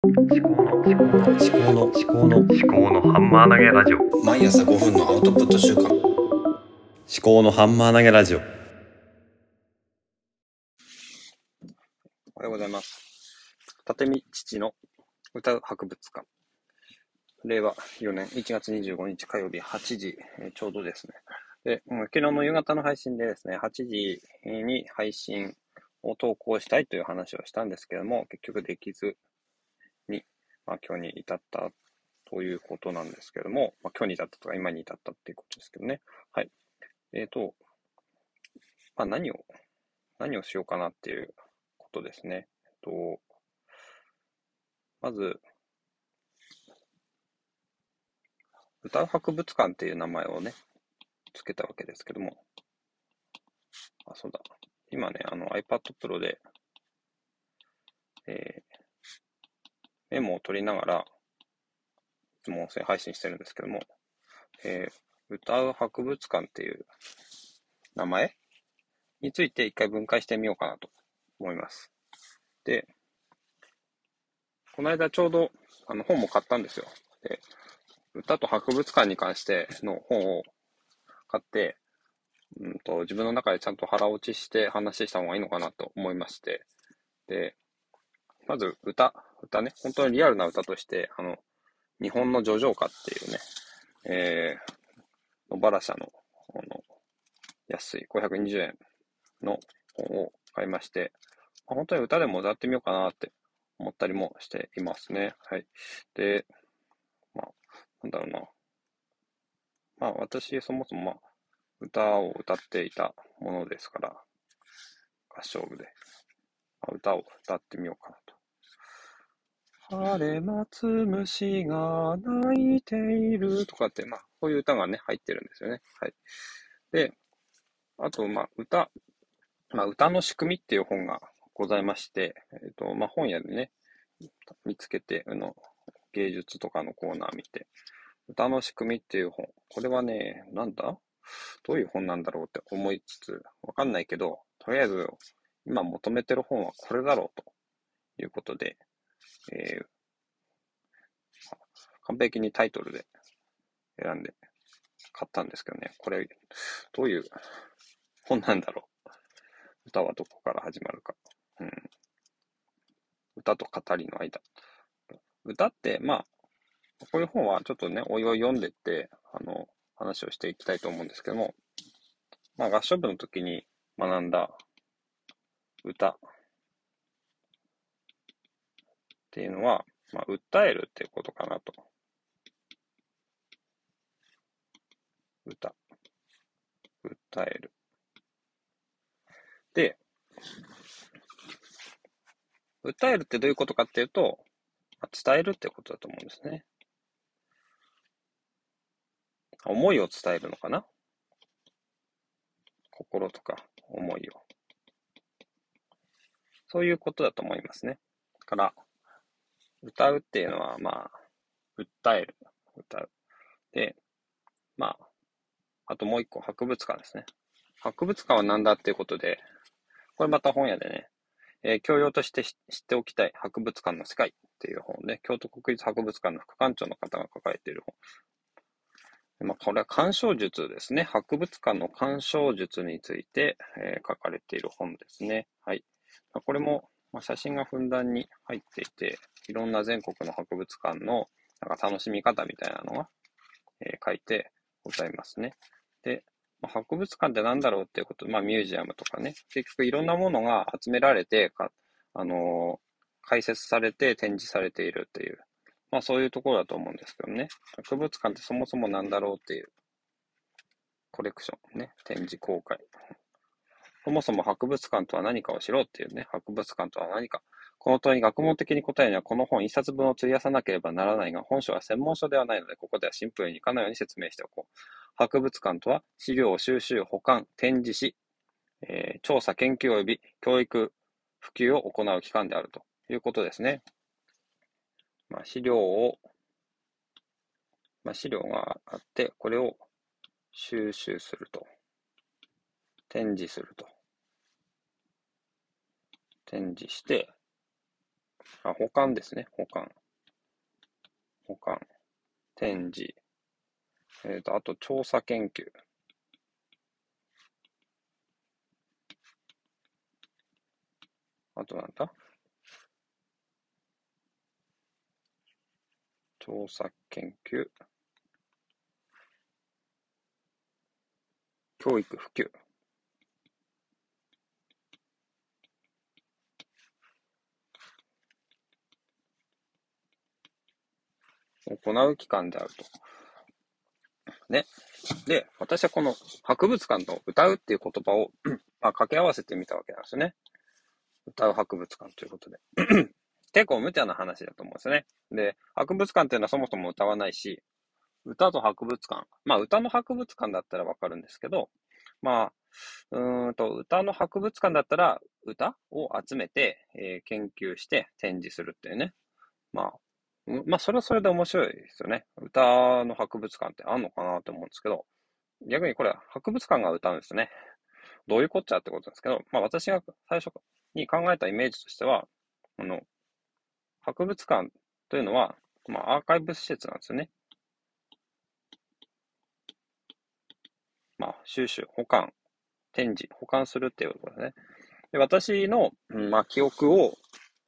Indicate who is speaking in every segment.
Speaker 1: 思考の思考の思考の思考の思考のハンマー投げラジオ
Speaker 2: 毎朝5分のアウトプット週間
Speaker 1: 思考のハンマー投げラジオ
Speaker 3: おはようございます。立見父の歌う博物館。令和4年1月25日火曜日8時、えちょうどですね。で、昨日の夕方の配信でですね、8時に配信を投稿したいという話をしたんですけども、結局できず、まあ、今日に至ったということなんですけども、まあ、今日に至ったとか今に至ったっていうことですけどね。はい。えっ、と、まあ、何を、何をしようかなっていうことですね。えっと、まず、歌う博物館っていう名前をね、つけたわけですけども、あ、そうだ。今ね、あの iPad Pro で、えーメモを取りながら、いつも音声配信してるんですけども、えー歌う博物館っていう名前について一回分解してみようかなと思います。で、この間ちょうどあの本も買ったんですよ。で、歌と博物館に関しての本を買って、うんと自分の中でちゃんと腹落ちして話した方がいいのかなと思いまして、で、まず歌、歌ね、本当にリアルな歌として、あの、日本の叙情歌っていうね、えー、野原社の、あの、安い520円の本を買いまして、まあ本当に歌でも歌ってみようかなって思ったりもしていますね。はい。で、まあ、なんだろうな。まあ、私、そもそも、まあ、歌を歌っていたものですから、合唱部で、まあ歌を歌ってみようかなと。晴れ待つ虫が鳴いているとかって、まあ、こういう歌がね、入ってるんですよね。はい。で、あと、まあ、歌、まあ、歌の仕組みっていう本がございまして、えっ、と、まあ、本屋でね、見つけて、あの、芸術とかのコーナー見て、歌の仕組みっていう本。これはね、なんだ？どういう本なんだろうって思いつつ、わかんないけど、とりあえず、今求めてる本はこれだろうということで、えー完璧にタイトルで選んで買ったんですけどね、これ、どういう本なんだろう。歌はどこから始まるか。うん。歌と語りの間。歌って、まあ、こういう本はちょっとね、おいおい読んでって、あの、話をしていきたいと思うんですけども、まあ、合唱部の時に学んだ歌っていうのは、まあ、訴えるっていうことかなと。歌。訴える。で、訴えるってどういうことかっていうと、まあ伝えるってことだと思うんですね。思いを伝えるのかな？心とか思いを。そういうことだと思いますね。から、歌うっていうのは、まあ、訴える。歌う。で、まあ、あともう一個、博物館ですね。博物館は何だっていうことで、これまた本屋でね、えー教養として知っておきたい博物館の世界っていう本で、京都国立博物館の副館長の方が書かれている本。まあ、これは鑑賞術ですね。博物館の鑑賞術について、えー書かれている本ですね。はい。これも、まあ、写真がふんだんに入っていて、いろんな全国の博物館のなんか楽しみ方みたいなのが、えー書いてございますね。で、まあ、博物館って何だろうっていうこと、まあミュージアムとかね、結局いろんなものが集められて、かあのー解説されて展示されているっていう、まあそういうところだと思うんですけどね。博物館ってそもそも何だろうっていう、コレクションね、展示公開。そもそも博物館とは何かを知ろうっていうね、博物館とは何か。この問いに学問的に答えるにはこの本一冊分を費やさなければならないが、本書は専門書ではないので、ここではシンプルに以下のように説明しておこう。博物館とは資料を収集、保管、展示し、えー調査、研究及び教育、普及を行う機関であるということですね。まあ、資料を、まあ、資料があって、これを収集すると。展示すると。展示して、あ、保管ですね。保管。保管。展示。えっ、と、あと、調査研究。あとなんだ？調査研究。教育普及。行う機関であると。ね。で、私はこの博物館と歌うっていう言葉を、まあ、掛け合わせてみたわけなんですね。歌う博物館ということで。結構無茶な話だと思うんですよね。で、博物館っていうのはそもそも歌わないし、歌と博物館。まあ、歌の博物館だったらわかるんですけど、まあ、うーんと、歌の博物館だったら、歌を集めて、えー、研究して展示するっていうね。まあ、まあ、それはそれで面白いですよね。歌の博物館ってあんのかなと思うんですけど、逆にこれ、博物館が歌うんですね。どういうこっちゃってことですけど、まあ、私が最初に考えたイメージとしては、あの、博物館というのは、まあ、アーカイブ施設なんですよね。まあ、収集、保管、展示、保管するっていうことですね。で私の、まあ、記憶を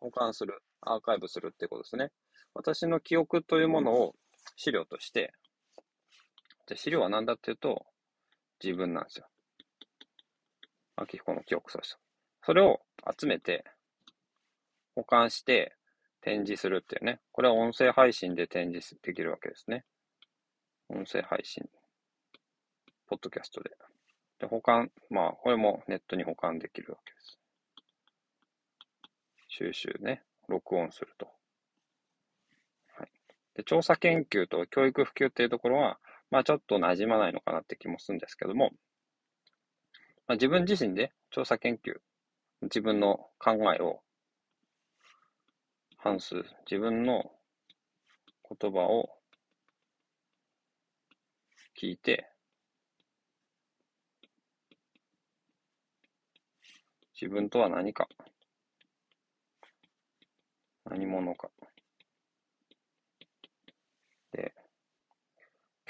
Speaker 3: 保管する、アーカイブするっていうことですね。私の記憶というものを資料として、で資料は何だっていうと、自分なんですよ。秋彦の記憶そうした。それを集めて、保管して、展示するっていうね。これは音声配信で展示できるわけですね。音声配信。ポッドキャストで。で、保管、まあ、これもネットに保管できるわけです。収集ね。録音すると。で、調査研究と教育普及っていうところは、まあちょっと馴染まないのかなって気もするんですけども、まあ、自分自身で調査研究、自分の考えを反数、自分の言葉を聞いて、自分とは何か、何者か。で、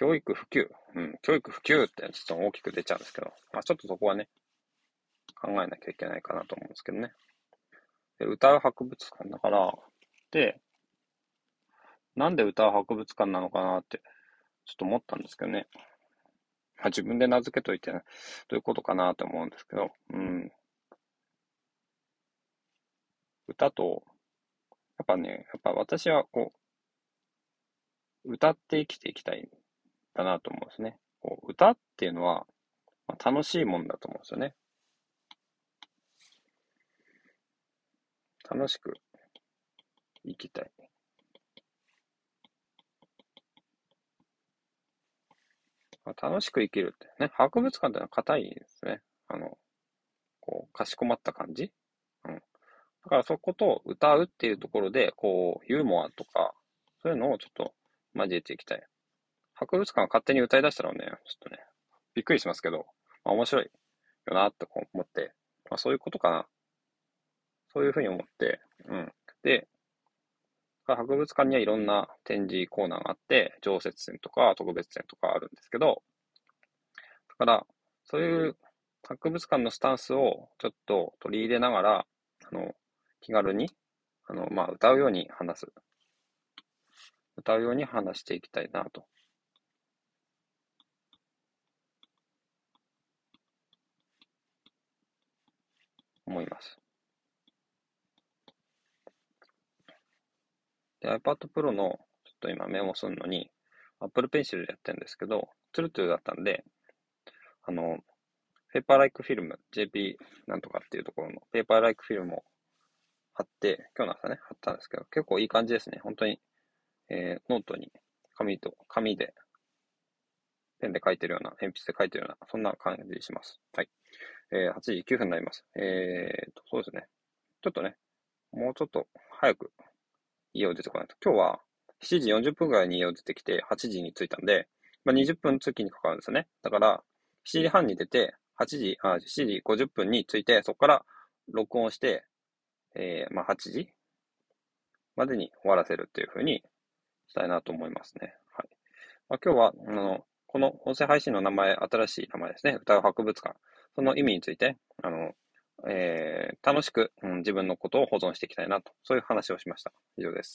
Speaker 3: 教育普及。うん、教育普及ってちょっと大きく出ちゃうんですけど、まあちょっとそこはね、考えなきゃいけないかなと思うんですけどね。で歌う博物館だから、で、なんで歌う博物館なのかなって、ちょっと思ったんですけどね。まあ、自分で名付けといて、ね、どういうことかなと思うんですけど、うん。歌と、やっぱね、やっぱ私はこう、歌って生きていきたいだなと思うんですね。こう歌っていうのは、まあ、楽しいもんだと思うんですよね。楽しく生きたい。まあ、楽しく生きるってね、博物館ってのは硬いですね。あの、こう、かしこまった感じうん。だからそこと歌うっていうところで、こう、ユーモアとか、そういうのをちょっと交えていきたい。博物館が勝手に歌い出したらね、ちょっとね、びっくりしますけど、まあ、面白いよなって思って、まあ、そういうことかな。そういうふうに思って、うん。で、博物館にはいろんな展示コーナーがあって、常設展とか特別展とかあるんですけど、だから、そういう博物館のスタンスをちょっと取り入れながら、あの、気軽に、あの、まあ、歌うように話す。歌うように話していきたいなと。思います。iPad Pro の、ちょっと今メモするのに、Apple Pencil でやってるんですけど、ツルツルだったんで、あの、 paper-like フィルム、JP なんとかっていうところの paper-like フィルムを貼って、今日の朝ね、貼ったんですけど、結構いい感じですね。本当に、えー、ノートに紙と、紙で、ペンで書いてるような、鉛筆で書いてるような、そんな感じします。はい。えー、8時9分になります。えーと、そうですね。ちょっとね、もうちょっと早く家を出てこないと。今日は7時40分ぐらいに家を出てきて、8時に着いたんで、まあ、20分通勤にかかるんですよね。だから、7時半に出て、8時、あ、7時50分に着いて、そこから録音して、えー、まあ、8時までに終わらせるっていうふうにしたいなと思いますね。はい。まあ、今日は、あの、この音声配信の名前、新しい名前ですね。歌う博物館。その意味について、あの、えー、楽しく、うん、自分のことを保存していきたいなと、そういう話をしました。以上です。